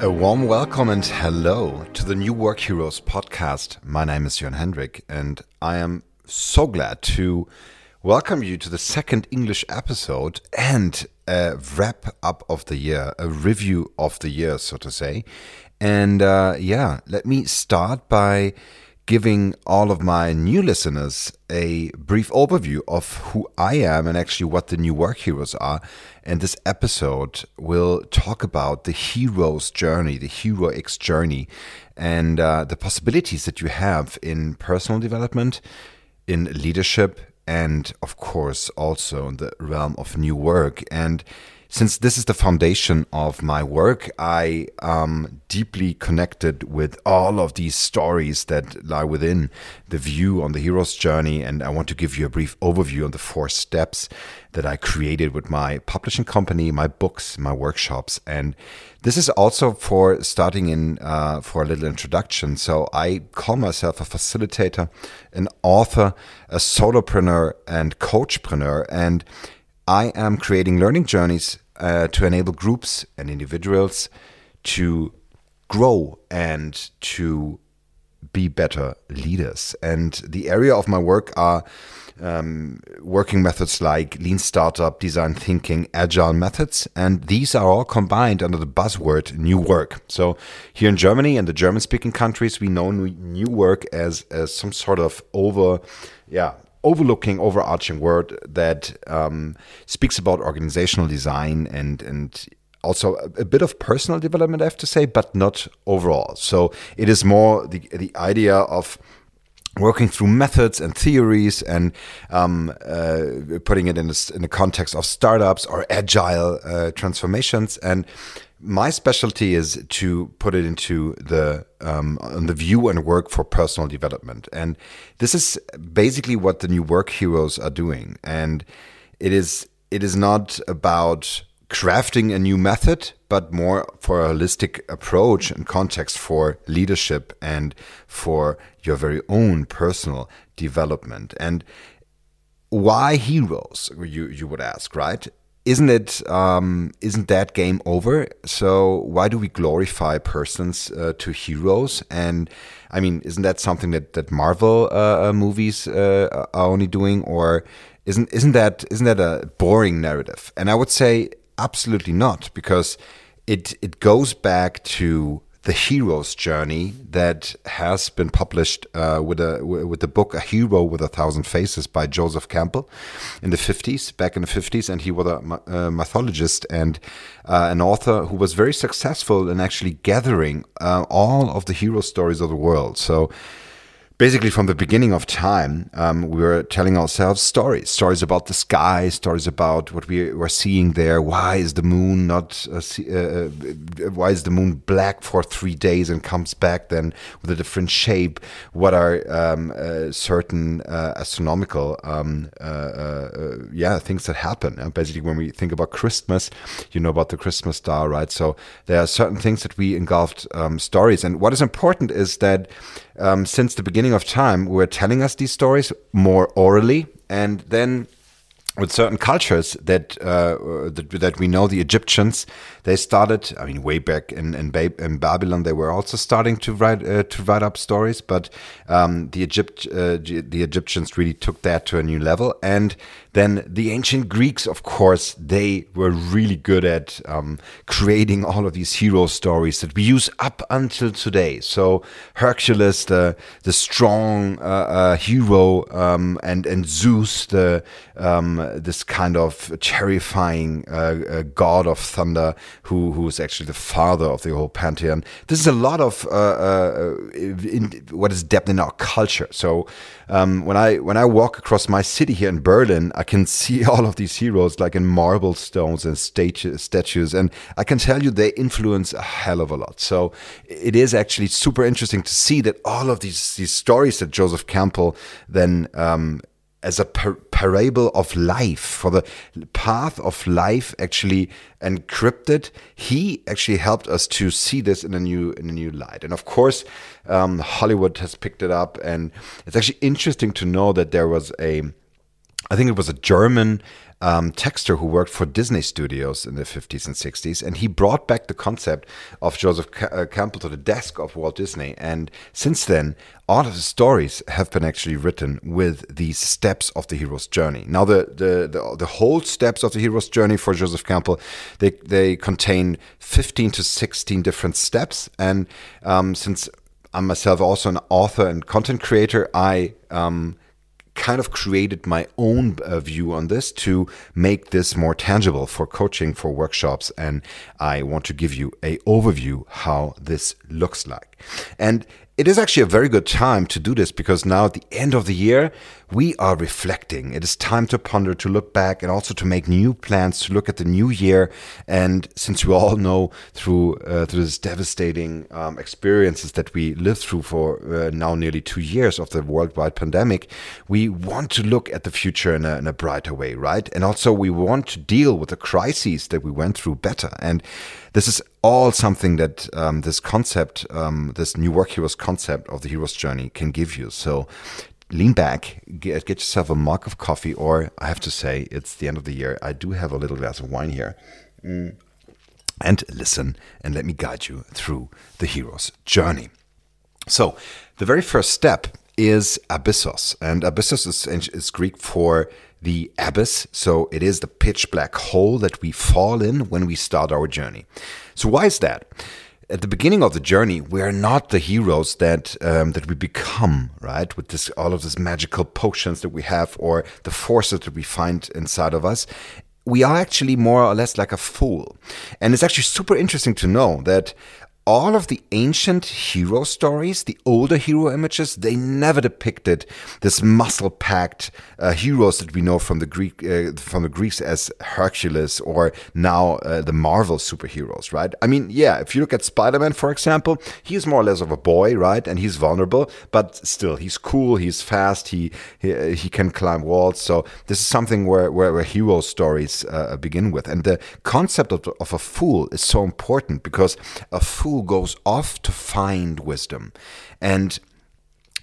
A warm welcome and hello to the New Work Heroes podcast. My name is Jörn Hendrik, and I am so glad to welcome you to the second English episode and a wrap up of the year, a review of the year, so to say. And uh, yeah, let me start by giving all of my new listeners a brief overview of who I am and actually what the new work heroes are. And this episode will talk about the hero's journey, the heroics journey, and uh, the possibilities that you have in personal development, in leadership, and of course also in the realm of new work. And since this is the foundation of my work, I am deeply connected with all of these stories that lie within the view on the hero's journey. And I want to give you a brief overview on the four steps that I created with my publishing company, my books, my workshops. And this is also for starting in uh, for a little introduction. So I call myself a facilitator, an author, a solopreneur, and coachpreneur. And I am creating learning journeys uh, to enable groups and individuals to grow and to be better leaders. And the area of my work are um, working methods like lean startup, design thinking, agile methods. And these are all combined under the buzzword new work. So here in Germany and the German speaking countries, we know new work as, as some sort of over, yeah, overlooking, overarching word that um, speaks about organizational design and and also a, bit of personal development, I have to say, but not overall. So it is more the the idea of working through methods and theories and um, uh, putting it in, a, in the context of startups or agile uh, transformations and my specialty is to put it into the um, the view and work for personal development, and this is basically what the new work heroes are doing. And it is it is not about crafting a new method, but more for a holistic approach and context for leadership and for your very own personal development. And why heroes? You you would ask, right? Isn't it um, isn't that game over? So why do we glorify persons uh, to heroes? And I mean, isn't that something that that Marvel uh, uh movies uh, are only doing, or isn't isn't that isn't that a boring narrative? And I would say absolutely not, because it it goes back to the hero's journey that has been published uh, with a with the book A Hero with a Thousand Faces by Joseph Campbell in the 50s, back in the 50s, and he was a, a mythologist and uh, an author who was very successful in actually gathering uh, all of the hero stories of the world. So basically from the beginning of time, um, we were telling ourselves stories, stories about the sky, stories about what we were seeing there. Why is the moon not? Uh, uh, uh, why is the moon black for three days and comes back then with a different shape? What are um, uh, certain uh, astronomical, um, uh, yeah, things that happen? basically, when we think about Christmas, you know about the Christmas star, right? So there are certain things that we engulfed um, stories, and what is important is that um, since the beginning of time were telling us these stories more orally, and then with certain cultures that, uh, that, that we know the Egyptians they started I mean way back in in, ba in Babylon they were also starting to write uh, to write up stories but um, the Egypt uh, the Egyptians really took that to a new level. And then the ancient Greeks, of course, they were really good at um, creating all of these hero stories that we use up until today. So Hercules, the the strong uh, uh, hero, um, and and Zeus, the um, this kind of terrifying uh, uh god of thunder, who who is actually the father of the whole pantheon. This is a lot of uh, uh, in, what is depth in our culture. So um, when I when I walk across my city here in Berlin, I can see all of these heroes like in marble stones and statues, and I can tell you they influence a hell of a lot. So it is actually super interesting to see that all of these these stories that Joseph Campbell then um, as a par parable of life for the path of life actually encrypted he actually helped us to see this in a new in a new light and of course um, hollywood has picked it up and it's actually interesting to know that there was a I think it was a German um, texter who worked for Disney Studios in the 50s and 60s, and he brought back the concept of Joseph uh, Campbell to the desk of Walt Disney. And since then, all of the stories have been actually written with these steps of the hero's journey. Now, the the the, the whole steps of the hero's journey for Joseph Campbell they they contain 15 to 16 different steps, and um, since I'm myself also an author and content creator, I um, kind of created my own uh, view on this to make this more tangible for coaching for workshops and i want to give you a overview how this looks like. And it is actually a very good time to do this because now at the end of the year, we are reflecting. It is time to ponder, to look back, and also to make new plans, to look at the new year. And since we all know through uh, through this devastating um, experiences that we lived through for uh, now nearly two years of the worldwide pandemic, we want to look at the future in a, in a brighter way, right? And also we want to deal with the crises that we went through better. And this is all something that um, this concept, um, this new work heroes concept of the hero's journey can give you. So lean back, get, get yourself a mug of coffee, or I have to say, it's the end of the year. I do have a little glass of wine here. Mm. And listen and let me guide you through the hero's journey. So, the very first step is abyssos, and abyssos is, is Greek for the abyss. So it is the pitch black hole that we fall in when we start our journey. So why is that? At the beginning of the journey, we are not the heroes that um, that we become, right? With this, all of these magical potions that we have, or the forces that we find inside of us, we are actually more or less like a fool. And it's actually super interesting to know that all of the ancient hero stories, the older hero images, they never depicted this muscle-packed uh, heroes that we know from the Greek uh, from the Greeks as Hercules or now uh, the Marvel superheroes, right? I mean, yeah, if you look at Spider-Man, for example, he's more or less of a boy, right? And he's vulnerable, but still, he's cool, he's fast, he he, he can climb walls. So this is something where where, where hero stories uh, begin with, and the concept of, of a fool is so important because a fool goes off to find wisdom. And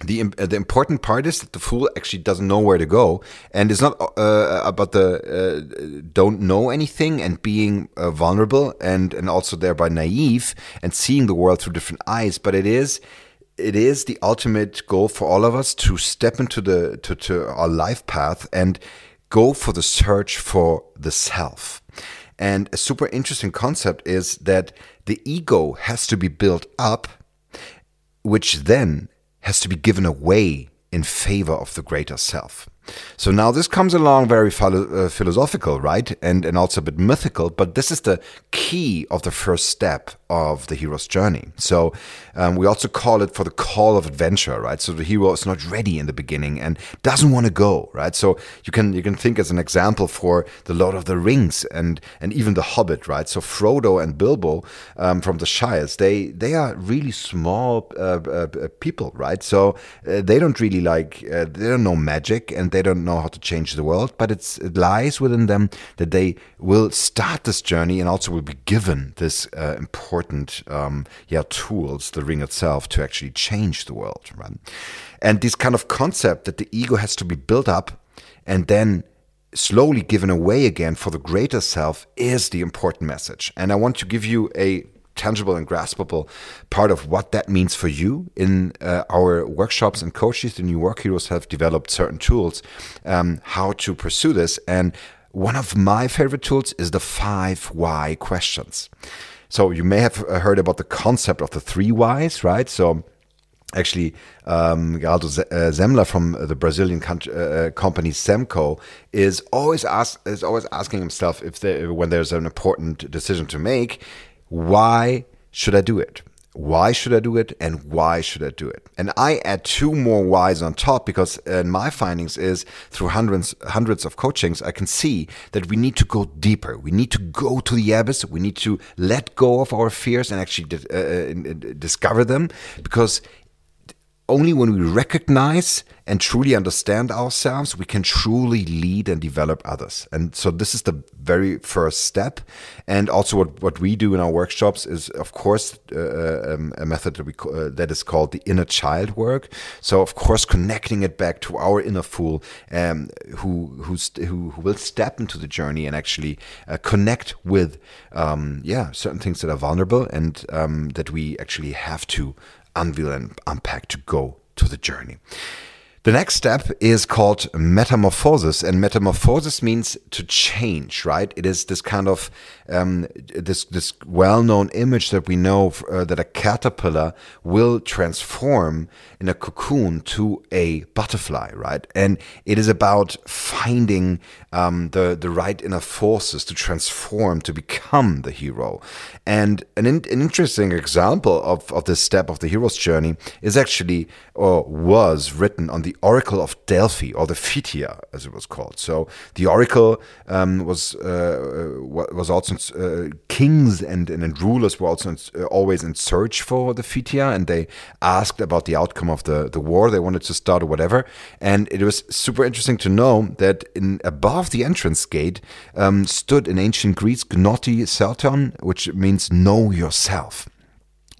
the uh, the important part is that the fool actually doesn't know where to go, and it's not uh, about the uh, don't know anything and being uh, vulnerable and and also thereby naive and seeing the world through different eyes. But it is it is the ultimate goal for all of us to step into the to, to our life path and go for the search for the self. And a super interesting concept is that the ego has to be built up, which then has to be given away in favor of the greater self. So now this comes along very philo- uh, philosophical, right? And, and also a bit mythical, but this is the key of the first step of the hero's journey. So um, we also call it for the call of adventure, right? So the hero is not ready in the beginning and doesn't want to go, right? So you can you can think as an example for the Lord of the Rings and and even the Hobbit, right? So Frodo and Bilbo um, from the Shires, they they are really small uh, uh, people, right? So uh, they don't really like uh, they don't know magic and they don't know how to change the world, but it's it lies within them that they will start this journey and also will be given this uh, important um, yeah tools, the ring itself, to actually change the world. Right? And this kind of concept that the ego has to be built up and then slowly given away again for the greater self is the important message. And I want to give you a tangible and graspable part of what that means for you in uh, our workshops and coaches the new work heroes have developed certain tools um, how to pursue this and one of my favorite tools is the five why questions so you may have heard about the concept of the three whys, right? So actually um, Semler uh, from the Brazilian uh, uh, company Semco is always ask, is always asking himself if when there's an important decision to make, why should I do it? why should I do it and why should I do it? And I add two more whys on top because uh, my findings is through hundreds hundreds of coachings I can see that we need to go deeper. We need to go to the abyss. We need to let go of our fears and actually uh, uh discover them because only when we recognize and truly understand ourselves, we can truly lead and develop others. And so this is the very first step. And also what, what we do in our workshops is, of course, uh, um, a method that, we, uh, that is called the inner child work. So, of course, connecting it back to our inner fool um, who, who, who will step into the journey and actually uh, connect with, um, yeah, certain things that are vulnerable and um, that we actually have to unveil and unpack to go to the journey. The next step is called metamorphosis, and metamorphosis means to change, right? It is this kind of um, this this well-known image that we know uh, that a caterpillar will transform in a cocoon to a butterfly, right? And it is about finding um, the the right inner forces to transform to become the hero. And an, in, an interesting example of of this step of the hero's journey is actually or was written on the Oracle of Delphi, or the Pythia, as it was called. So the Oracle um, was uh, was also uh, kings and, and rulers were also in, uh, always in search for the Pythia, and they asked about the outcome of the, the war they wanted to start or whatever. And it was super interesting to know that in above the entrance gate um, stood in ancient Greece Gnothi Seauton, which means know yourself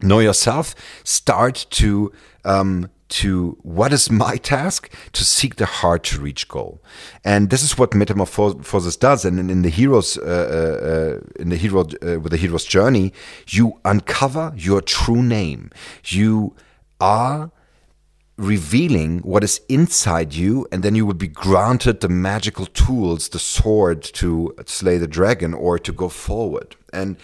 know yourself start to um, to what is my task? To seek the hard to reach goal. And this is what metamorphosis does. And in, in the heroes uh, uh, uh, in the hero uh, with the hero's journey you uncover your true name. You are revealing what is inside you and then you will be granted the magical tools the sword to slay the dragon or to go forward. And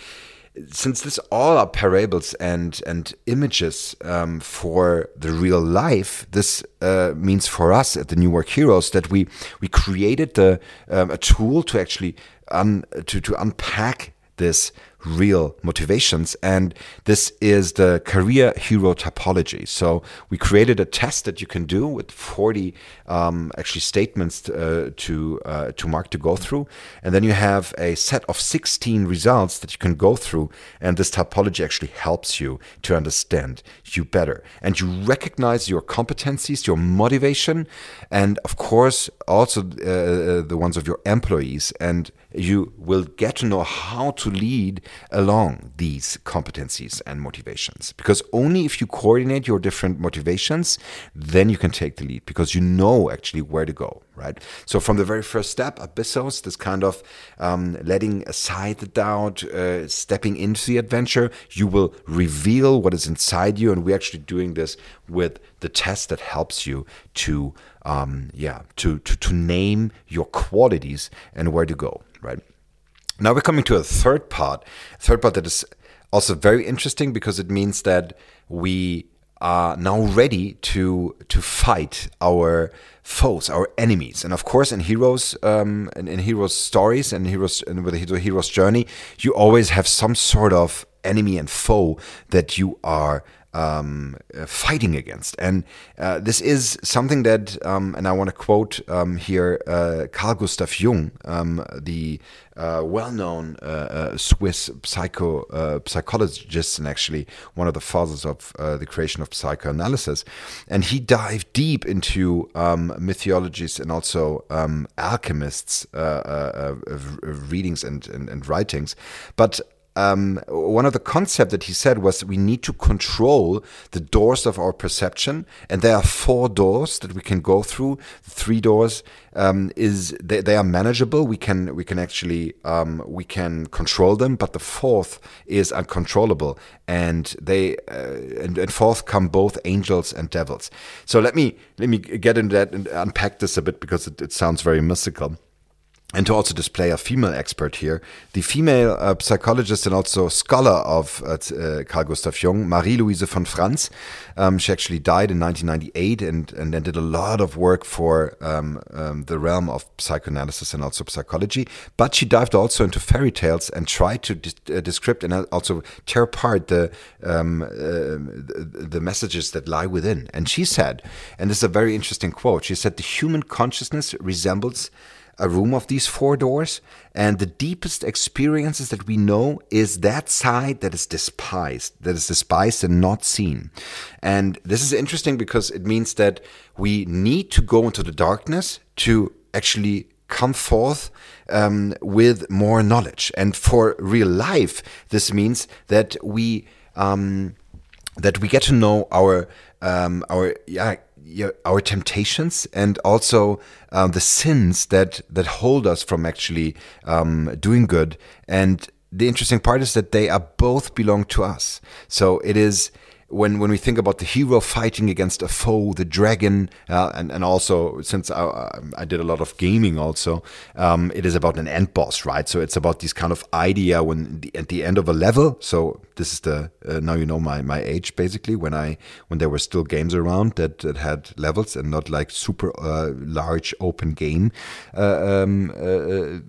since this all are parables and and images um, for the real life, this uh, means for us at the New Work Heroes that we we created the um, a tool to actually un, to to unpack this real motivations. And this is the career hero typology. So we created a test that you can do with 40 um, actually statements uh, to uh, to mark to go through, and then you have a set of 16 results that you can go through. And this typology actually helps you to understand you better, and you recognize your competencies, your motivation, and of course also uh, uh the ones of your employees and you will get to know how to lead along these competencies and motivations. Because only if you coordinate your different motivations, then you can take the lead because you know actually where to go, right? So from the very first step, Abyssos, this kind of um, letting aside the doubt, uh, stepping into the adventure, you will reveal what is inside you. And we're actually doing this with the test that helps you to, um, yeah, to, to, to name your qualities and where to go right? Now we're coming to a third part, third part that is also very interesting because it means that we are now ready to to fight our foes, our enemies, and of course, in heroes, um, in, in heroes stories and heroes and with a hero's journey, you always have some sort of enemy and foe that you are um, uh, fighting against. And uh, this is something that, um, and I want to quote um, here uh, Carl Gustav Jung, um, the uh, well-known uh, uh, Swiss psycho psychologist, and actually one of the fathers of the creation of psychoanalysis. And he dived deep into um, mythologies and also um, alchemists' readings and, and, and writings. But um, one of the concepts that he said was we need to control the doors of our perception, and there are four doors that we can go through. Three doors um, is they, they, are manageable. We can we can actually um, we can control them, but the fourth is uncontrollable, and they uh, and, and fourth come both angels and devils. So let me let me get into that and unpack this a bit because it, it sounds very mystical and to also display a female expert here, the female uh, psychologist and also scholar of uh, uh Carl Gustav Jung, Marie-Louise von Franz, um, she actually died in 1998 and, and then did a lot of work for um, um, the realm of psychoanalysis and also psychology. But she dived also into fairy tales and tried to uh, describe and also tear apart the, um, uh, the messages that lie within. And she said, and this is a very interesting quote, she said, the human consciousness resembles a room of these four doors, and the deepest experiences that we know is that side that is despised, that is despised and not seen. And this is interesting because it means that we need to go into the darkness to actually come forth um, with more knowledge. And for real life, this means that we um, that we get to know our um, our yeah, yeah, our temptations and also um, the sins that that hold us from actually um, doing good. And the interesting part is that they are both belong to us. So it is when when we think about the hero fighting against a foe, the dragon, uh, and and also since I, I, did a lot of gaming, also um, it is about an end boss, right? So it's about this kind of idea when the, at the end of a level. So this is the uh, now you know my my age basically when I when there were still games around that, that had levels and not like super uh, large open game. Uh, um, uh,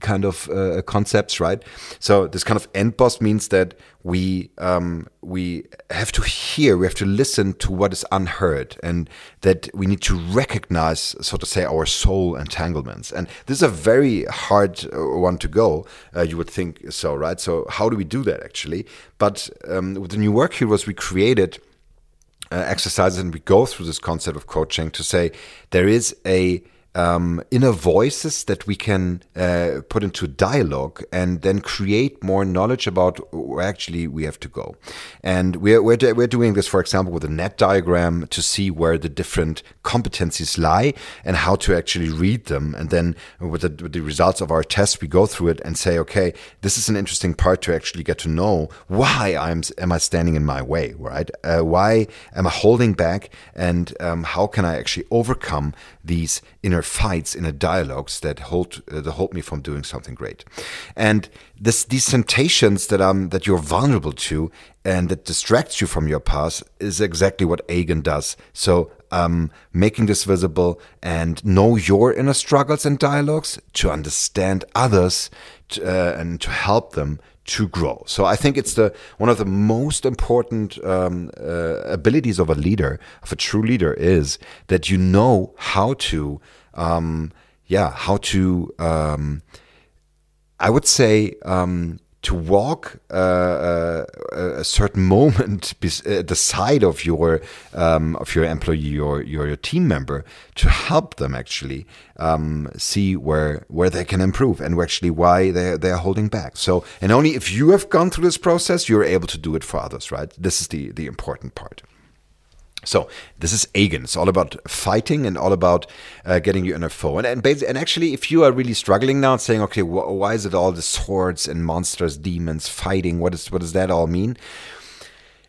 kind of uh, concepts, right? So this kind of end boss means that we um, we have to hear, we have to listen to what is unheard, and that we need to recognize, so to say, our soul entanglements. And this is a very hard uh, one to go. Uh, you would think so, right? So how do we do that actually? But um, with the new work heroes, we created. Uh, exercises and we go through this concept of coaching to say there is a um, inner voices that we can uh, put into dialogue and then create more knowledge about where actually we have to go. And we're, we're, we're doing this, for example, with a net diagram to see where the different competencies lie and how to actually read them. And then with the, with the results of our test, we go through it and say, okay, this is an interesting part to actually get to know why I'm, am I standing in my way, right? Uh, why am I holding back? And um, how can I actually overcome these inner fights, inner dialogues that hold uh, that hold me from doing something great. And this, these temptations that um that you're vulnerable to and that distracts you from your path is exactly what Aegon does. So um, making this visible and know your inner struggles and dialogues to understand others to, uh, and to help them to grow. So I think it's the one of the most important um, uh, abilities of a leader, of a true leader, is that you know how to, um, yeah, how to. Um, I would say um, to walk uh, uh, a certain moment at the side of your um, of your employee or your, your, team member to help them actually um, see where where they can improve and actually why they they're holding back. So and only if you have gone through this process, you're able to do it for others. Right? This is the the important part. So this is Aegon. It's all about fighting and all about uh, getting you in a foe. And and, and actually, if you are really struggling now and saying, okay, wh why is it all the swords and monsters, demons fighting? What is what does that all mean?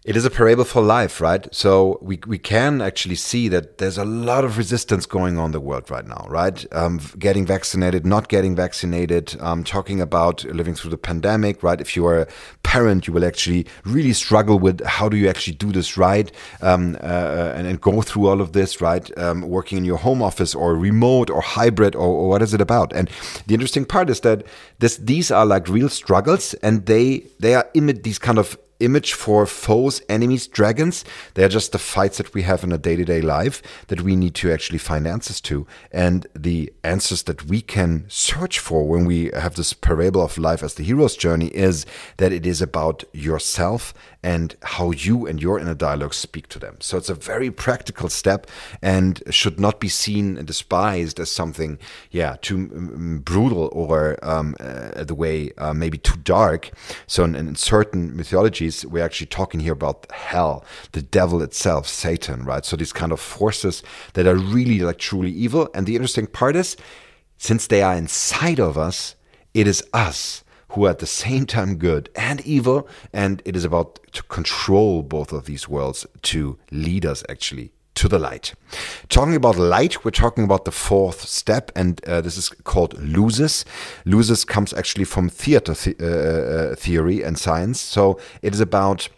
It is a parable for life, right? So we, we can actually see that there's a lot of resistance going on in the world right now, right? Um, getting vaccinated, not getting vaccinated, um, talking about living through the pandemic, right? If you are a parent, you will actually really struggle with how do you actually do this right um, uh, and, and, go through all of this, right? Um, working in your home office or remote or hybrid or, or what is it about? And the interesting part is that this, these are like real struggles and they, they are image, these kind of image for foes, enemies, dragons. They're just the fights that we have in a day to day life that we need to actually find answers to. And the answers that we can search for when we have this parable of life as the hero's journey is that it is about yourself and how you and your inner dialogue speak to them. So it's a very practical step and should not be seen and despised as something, yeah, too um, brutal or um, uh, the way uh, maybe too dark. So in, in certain mythologies, we're actually talking here about hell, the devil itself, Satan, right? So these kind of forces that are really like truly evil. And the interesting part is, since they are inside of us, it is us who are at the same time good and evil. And it is about to control both of these worlds to lead us actually to the light. Talking about light, we're talking about the fourth step, and uh, this is called lusus. Lusus comes actually from theater th uh, uh, theory and science. So it is about,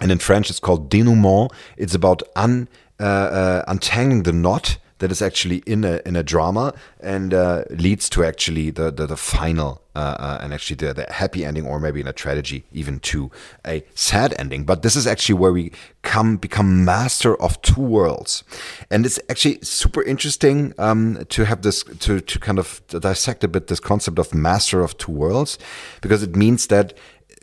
and in French it's called denouement. It's about un, uh, uh untangling the knot that is actually in a in a drama and uh, leads to actually the the, the final uh, uh, and actually the, the happy ending, or maybe in a tragedy, even to a sad ending. But this is actually where we come become master of two worlds, and it's actually super interesting um, to have this to to kind of dissect a bit this concept of master of two worlds, because it means that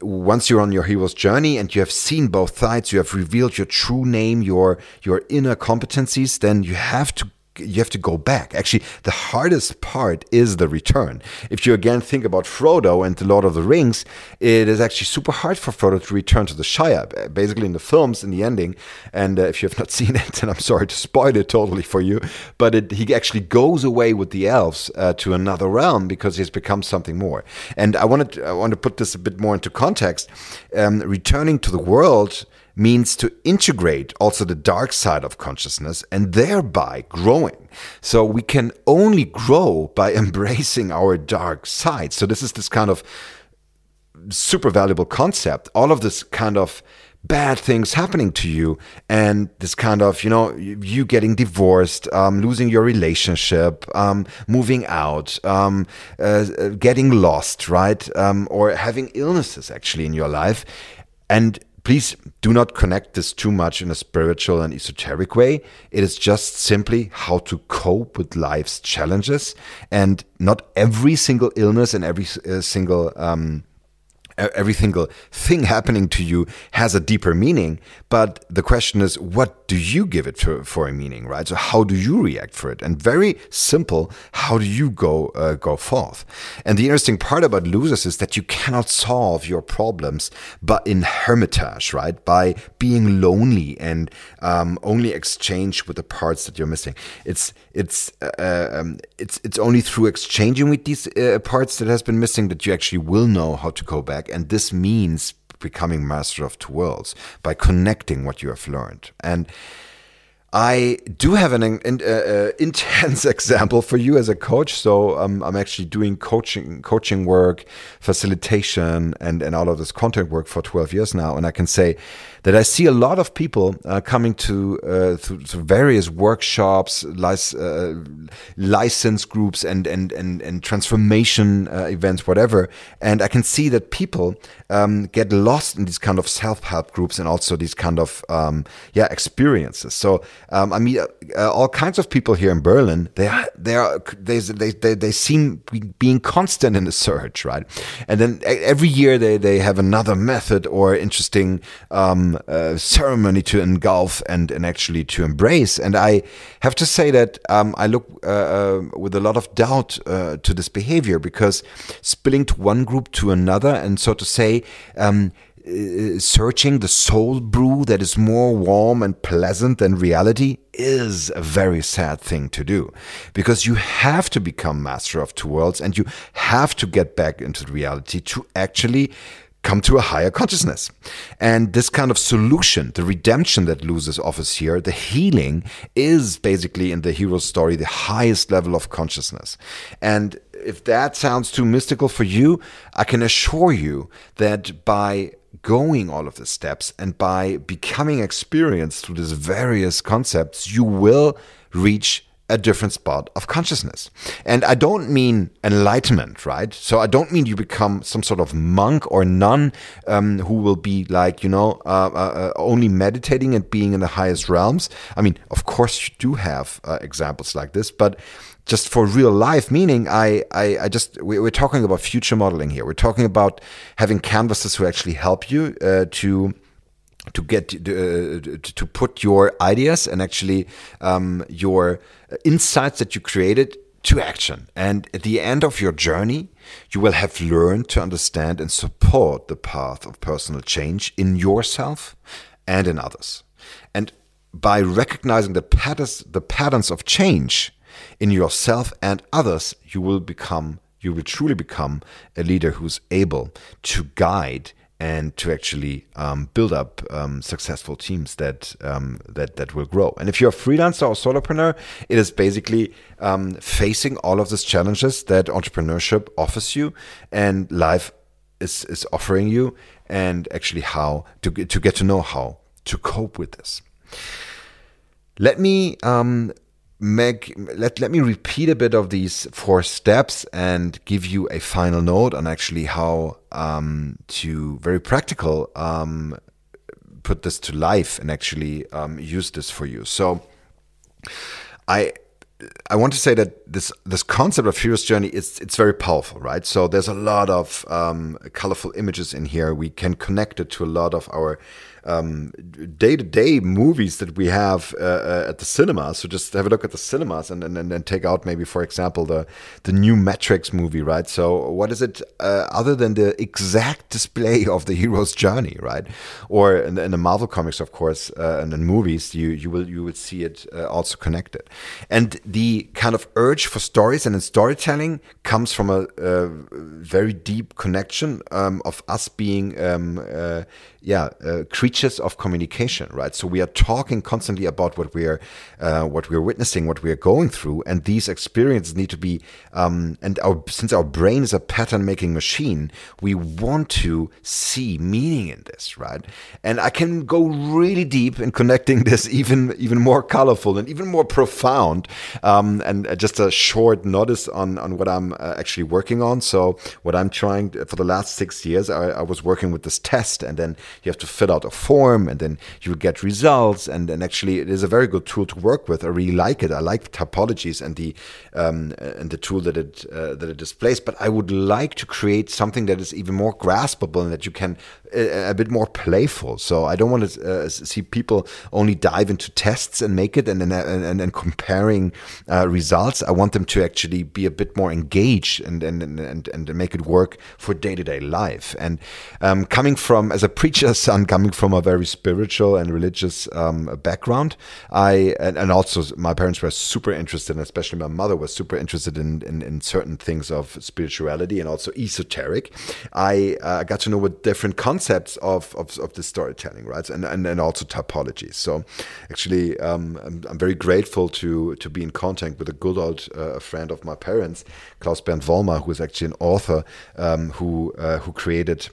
once you're on your hero's journey and you have seen both sides, you have revealed your true name, your your inner competencies, then you have to you have to go back. Actually, the hardest part is the return. If you again think about Frodo and the Lord of the Rings, it is actually super hard for Frodo to return to the Shire. Basically, in the films, in the ending, and uh, if you have not seen it, then I'm sorry to spoil it totally for you. But it, he actually goes away with the elves uh, to another realm because he's become something more. And I wanted I want to put this a bit more into context. Um, returning to the world means to integrate also the dark side of consciousness and thereby growing. So we can only grow by embracing our dark side. So this is this kind of super valuable concept. All of this kind of bad things happening to you and this kind of you know you getting divorced um, losing your relationship um, moving out um, uh, getting lost right um, or having illnesses actually in your life and please do not connect this too much in a spiritual and esoteric way. It is just simply how to cope with life's challenges. And not every single illness and every uh, single um, every single thing happening to you has a deeper meaning. But the question is, what do you give it for a meaning, right? So how do you react for it? And very simple, how do you go uh, go forth? And the interesting part about lusus is that you cannot solve your problems, but in hermitage, right? By being lonely and um, only exchange with the parts that you're missing. It's it's uh um, it's it's only through exchanging with these uh, parts that has been missing that you actually will know how to go back and this means becoming master of two worlds by connecting what you have learned. And I do have an uh, uh, intense example for you as a coach. So um, I'm actually doing coaching, coaching work, facilitation, and and all of this content work for 12 years now, and I can say that I see a lot of people uh, coming to, uh, to various workshops, lic- uh, license groups, and and and and transformation uh, events, whatever. And I can see that people um, get lost in these kind of self help groups and also these kind of um, yeah experiences. So um, I meet uh, all kinds of people here in Berlin. They are they are they they they, they seem being constant in the search, right? And then every year they they have another method or interesting. Um, uh, ceremony to engulf and, and actually to embrace. And I have to say that um, I look uh, uh, with a lot of doubt uh, to this behavior because spilling to one group to another and so to say, um, uh, searching the soul brew that is more warm and pleasant than reality is a very sad thing to do because you have to become master of two worlds and you have to get back into reality to actually come to a higher consciousness. And this kind of solution, the redemption that lusus offers here, the healing is basically in the hero's story the highest level of consciousness. And if that sounds too mystical for you, I can assure you that by going all of the steps and by becoming experienced through these various concepts, you will reach a different spot of consciousness. And I don't mean enlightenment, right? So I don't mean you become some sort of monk or nun um, who will be like, you know, uh, uh, uh, only meditating and being in the highest realms. I mean, of course, you do have uh, examples like this, but just for real life meaning I, I, I just we're talking about future modeling here we're talking about having canvases who actually help you uh, to to get uh, to put your ideas and actually um, your insights that you created to action. And at the end of your journey, you will have learned to understand and support the path of personal change in yourself and in others. And by recognizing the patterns, the patterns of change in yourself and others, you will become, you will truly become a leader who's able to guide and to actually um, build up um, successful teams that um, that that will grow. And if you're a freelancer or solopreneur, it is basically um, facing all of these challenges that entrepreneurship offers you and life is is offering you, and actually how to get, to get to know how to cope with this. Let me um, make let let me repeat a bit of these four steps and give you a final note on actually how um, to very practical um, put this to life and actually um, use this for you. So, I I want to say that this this concept of hero's journey is it's very powerful, right? So there's a lot of um, colorful images in here. We can connect it to a lot of our day to day movies that we have uh, uh, at the cinemas. So just have a look at the cinemas and, and, and take out maybe, for example, the, the new Matrix movie, right? So what is it uh, other than the exact display of the hero's journey, right? Or in the, in the Marvel comics, of course, uh, and in movies, you, you will you would see it uh, also connected. And the kind of urge for stories and in storytelling comes from a, a very deep connection um, of us being um, uh, yeah uh, creatures of communication right? So we are talking constantly about what we're uh, what we're witnessing what we're going through and these experiences need to be um, and our since our brain is a pattern making machine we want to see meaning in this right? And i can go really deep in connecting this even even more colorful and even more profound um, and uh, just a short notice on on what i'm uh, actually working on. So what i'm trying for the last six years I, I was working with this test and then you have to fill out a form and then you get results. And, and actually, it is a very good tool to work with. I really like it. I like typologies and the um, and the tool that it uh, that it displays. But I would like to create something that is even more graspable and that you can a, uh, a bit more playful. So I don't want to uh, see people only dive into tests and make it and then and, and, comparing uh, results. I want them to actually be a bit more engaged and and and, and make it work for day to day life. And um, coming from as a preacher preacher's son coming from a very spiritual and religious um, background. I and, and, also my parents were super interested, and especially my mother was super interested in, in, in certain things of spirituality and also esoteric. I uh, got to know what different concepts of, of, of the storytelling, right, and, and and also typology. So actually, um, I'm, I'm, very grateful to to be in contact with a good old uh, friend of my parents, Klaus Bernd Vollmar, who is actually an author um, who uh, who created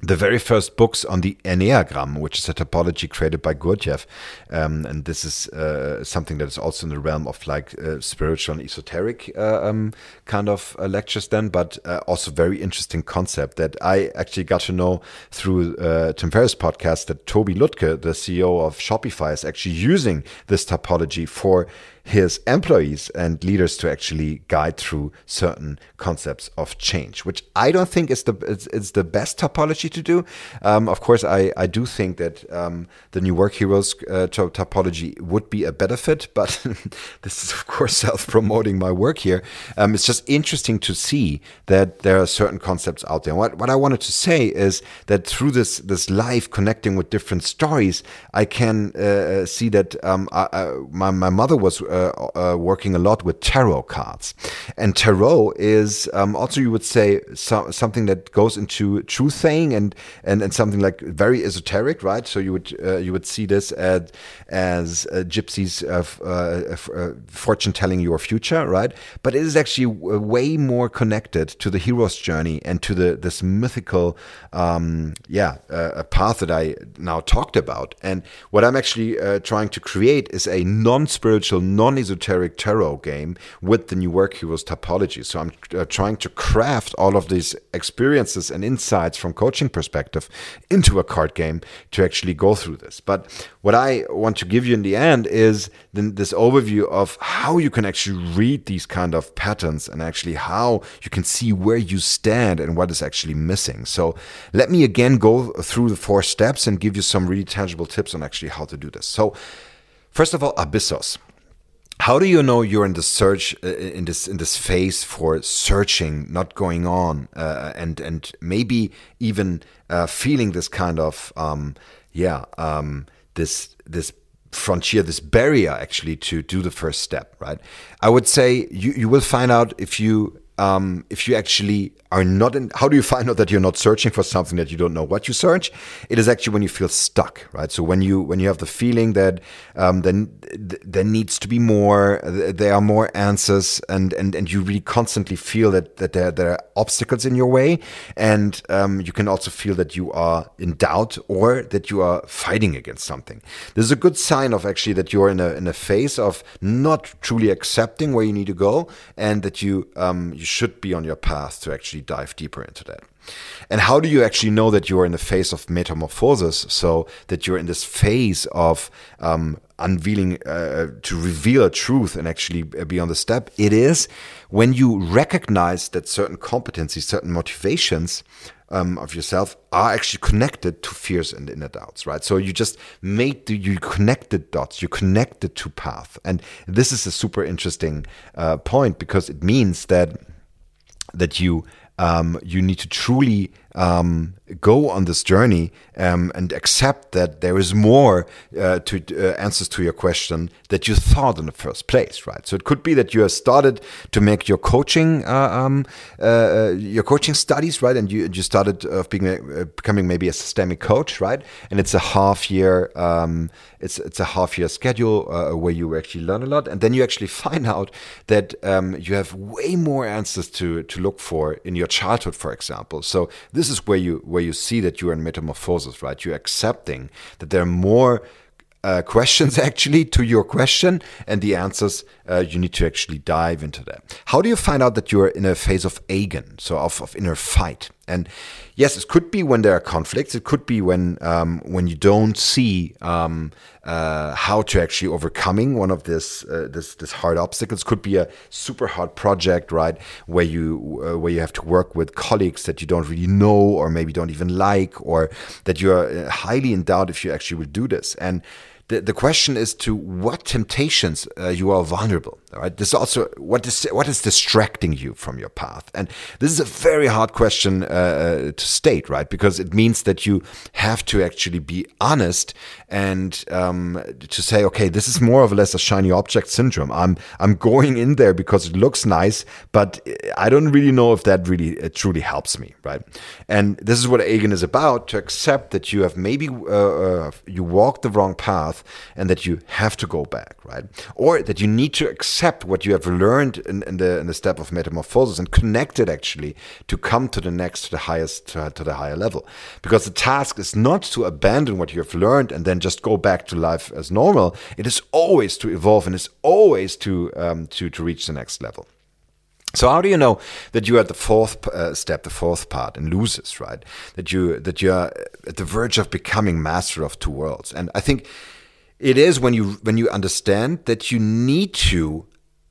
the very first books on the Enneagram, which is a typology created by Gurdjieff. Um, and this is uh, something that is also in the realm of like uh, spiritual and esoteric uh, um, kind of uh, lectures, then, but uh, also very interesting concept that I actually got to know through uh, Tim Ferriss' podcast that Toby Lütke, the CEO of Shopify, is actually using this typology for his employees and leaders to actually guide through certain concepts of change, which I don't think is the is, is the best typology to do. Um, of course, I, I do think that um, the new work heroes uh, typology would be a better fit, but this is of course self promoting my work here. Um, it's just interesting to see that there are certain concepts out there. What what I wanted to say is that through this this life connecting with different stories, I can uh, uh see that um, I, I, my my mother was. Uh, uh, uh, working a lot with tarot cards, and tarot is um, also you would say so, something that goes into truth saying and, and and something like very esoteric, right? So you would uh, you would see this as as gypsies of fortune telling your future, right? But it is actually way more connected to the hero's journey and to the this mythical, um, yeah, uh, path that I now talked about. And what I'm actually uh, trying to create is a non non-esoteric tarot game with the new work heroes typology. So I'm uh, trying to craft all of these experiences and insights from coaching perspective into a card game to actually go through this. But what I want to give you in the end is this overview of how you can actually read these kind of patterns and actually how you can see where you stand and what is actually missing. So let me again go through the four steps and give you some really tangible tips on actually how to do this. So First of all, abyssos how do you know you're in the search uh, in this in this phase for searching not going on uh, and and maybe even uh, feeling this kind of um, yeah um, this this frontier this barrier actually to do the first step right? I would say you, you will find out if you um, if you actually are not in, how do you find out that you're not searching for something that you don't know what you search? It is actually when you feel stuck, right? So when you when you have the feeling that um, then there needs to be more, there are more answers, and and and you really constantly feel that that there there are obstacles in your way, and um, you can also feel that you are in doubt or that you are fighting against something. This is a good sign of actually that you're in a in a phase of not truly accepting where you need to go, and that you um, you should be on your path to actually dive deeper into that. And how do you actually know that you're in the phase of metamorphosis? So that you're in this phase of um, unveiling, uh, to reveal a truth and actually be on the step? It is when you recognize that certain competencies, certain motivations um, of yourself are actually connected to fears and inner doubts, right? So you just made the, you connected dots, you connected to path, and this is a super interesting uh, point because it means that that you um, you need to truly um, go on this journey um, and accept that there is more uh, to uh, answers to your question that you thought in the first place, right? So it could be that you have started to make your coaching uh, um, uh, uh, your coaching studies, right? And you you started uh, being a, becoming maybe a systemic coach, right? And it's a half year um, it's it's a half year schedule where you actually learn a lot, and then you actually find out that um, you have way more answers to to look for in your childhood, for example. So this this is where you where you see that you are in metamorphosis, right? You're accepting that there are more uh, questions actually to your question and the answers uh, you need to actually dive into that how do you find out that you're in a phase of agon so of, of inner fight and yes it could be when there are conflicts. It could be when um, when you don't see um, uh, how to actually overcoming one of this uh, this this hard obstacles. Could be a super hard project right? Where you uh, where you have to work with colleagues that you don't really know or maybe don't even like or that you're uh, highly in doubt if you actually will do this. And the, the question is to what temptations uh, you are vulnerable. Right. This also what is what is distracting you from your path, and this is a very hard question uh, uh, to state, right? Because it means that you have to actually be honest and um, to say, okay, this is more or less a shiny object syndrome. I'm I'm going in there because it looks nice, but I don't really know if that really truly helps me, right? And this is what Agon is about: to accept that you have maybe uh, uh, you walked the wrong path and that you have to go back, right? Or that you need to accept what you have learned in, in the in the step of metamorphosis and connect it actually to come to the next, to the highest, to, to the higher level. Because the task is not to abandon what you have learned and then just go back to life as normal. It is always to evolve and it's always to um, to to reach the next level. So how do you know that you're at the fourth uh, step, the fourth part, and lusus, right? That you that you are at the verge of becoming master of two worlds. And I think it is when you when you understand that you need to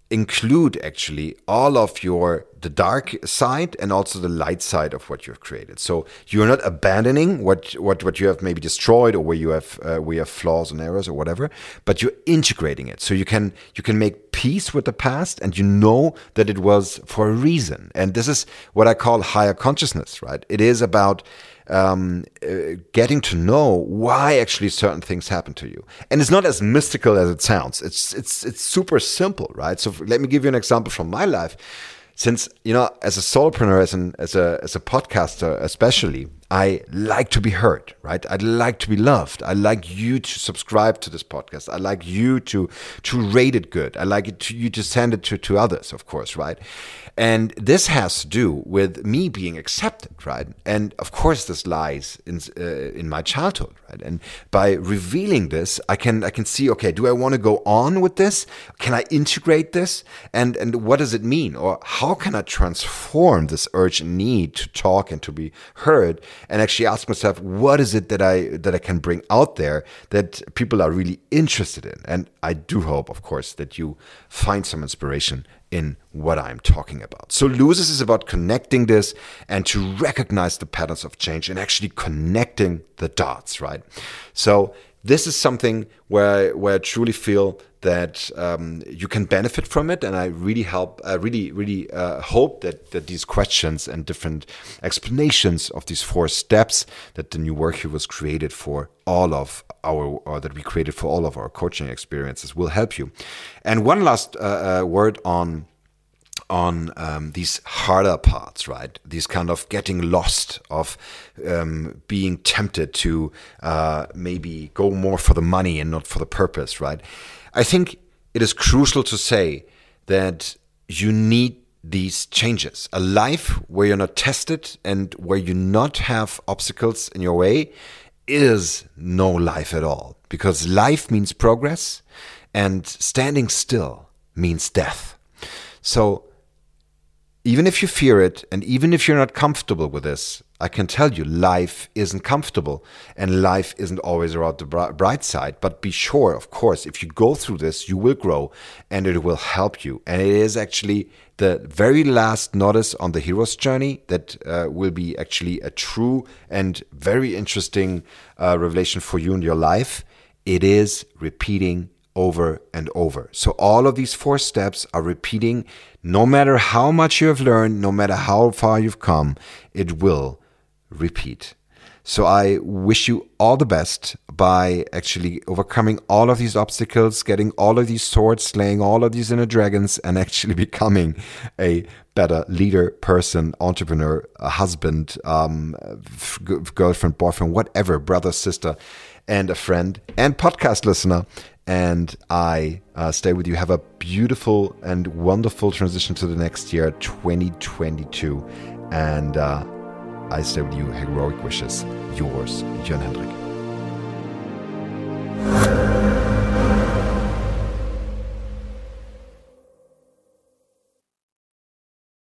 include actually all of your the dark side and also the light side of what you've created. So you're not abandoning what what what you have maybe destroyed or where you have uh, where you have flaws and errors or whatever, but you're integrating it. So you can you can make peace with the past and you know that it was for a reason. And this is what I call higher consciousness, right? It is about um, uh, getting to know why actually certain things happen to you. And it's not as mystical as it sounds. It's it's it's super simple, right? So let me give you an example from my life. Since you know, as a solopreneur, as an as a as a podcaster, especially, I like to be heard, right? I'd like to be loved. I like you to subscribe to this podcast. I like you to to rate it good. I like it to, you to send it to to others, of course, right? And this has to do with me being accepted, right? And of course, this lies in uh, in my childhood, right? And by revealing this, I can I can see, okay, do I want to go on with this? Can I integrate this? And and what does it mean? Or how can I transform this urgent need to talk and to be heard? And actually ask myself, what is it that I that I can bring out there that people are really interested in? And I do hope, of course, that you find some inspiration in what I'm talking about. So lusus is about connecting this and to recognize the patterns of change and actually connecting the dots, right? So this is something where where I truly feel that um, you can benefit from it, and I really help, I really, really uh, hope that that these questions and different explanations of these four steps that the new work here was created for all of our, or that we created for all of our coaching experiences will help you. And one last uh, uh, word on on um, these harder parts, right? These kind of getting lost, of um, being tempted to uh, maybe go more for the money and not for the purpose, right? I think it is crucial to say that you need these changes. A life where you're not tested and where you not have obstacles in your way is no life at all because life means progress and standing still means death. So even if you fear it and even if you're not comfortable with this, I can tell you life isn't comfortable and life isn't always around the bright side. But be sure, of course, if you go through this, you will grow and it will help you. And it is actually the very last notice on the hero's journey that uh, will be actually a true and very interesting uh, revelation for you in your life. It is repeating over and over. So all of these four steps are repeating no matter how much you have learned, no matter how far you've come, it will repeat. So I wish you all the best by actually overcoming all of these obstacles, getting all of these swords, slaying all of these inner dragons, and actually becoming a better leader, person, entrepreneur, husband, um, girlfriend, boyfriend, whatever, brother, sister, and a friend and podcast listener and I uh, stay with you. Have a beautiful and wonderful transition to the next year, 2022. And uh, I stay with you. Heroic wishes. Yours, Jörn Hendrik.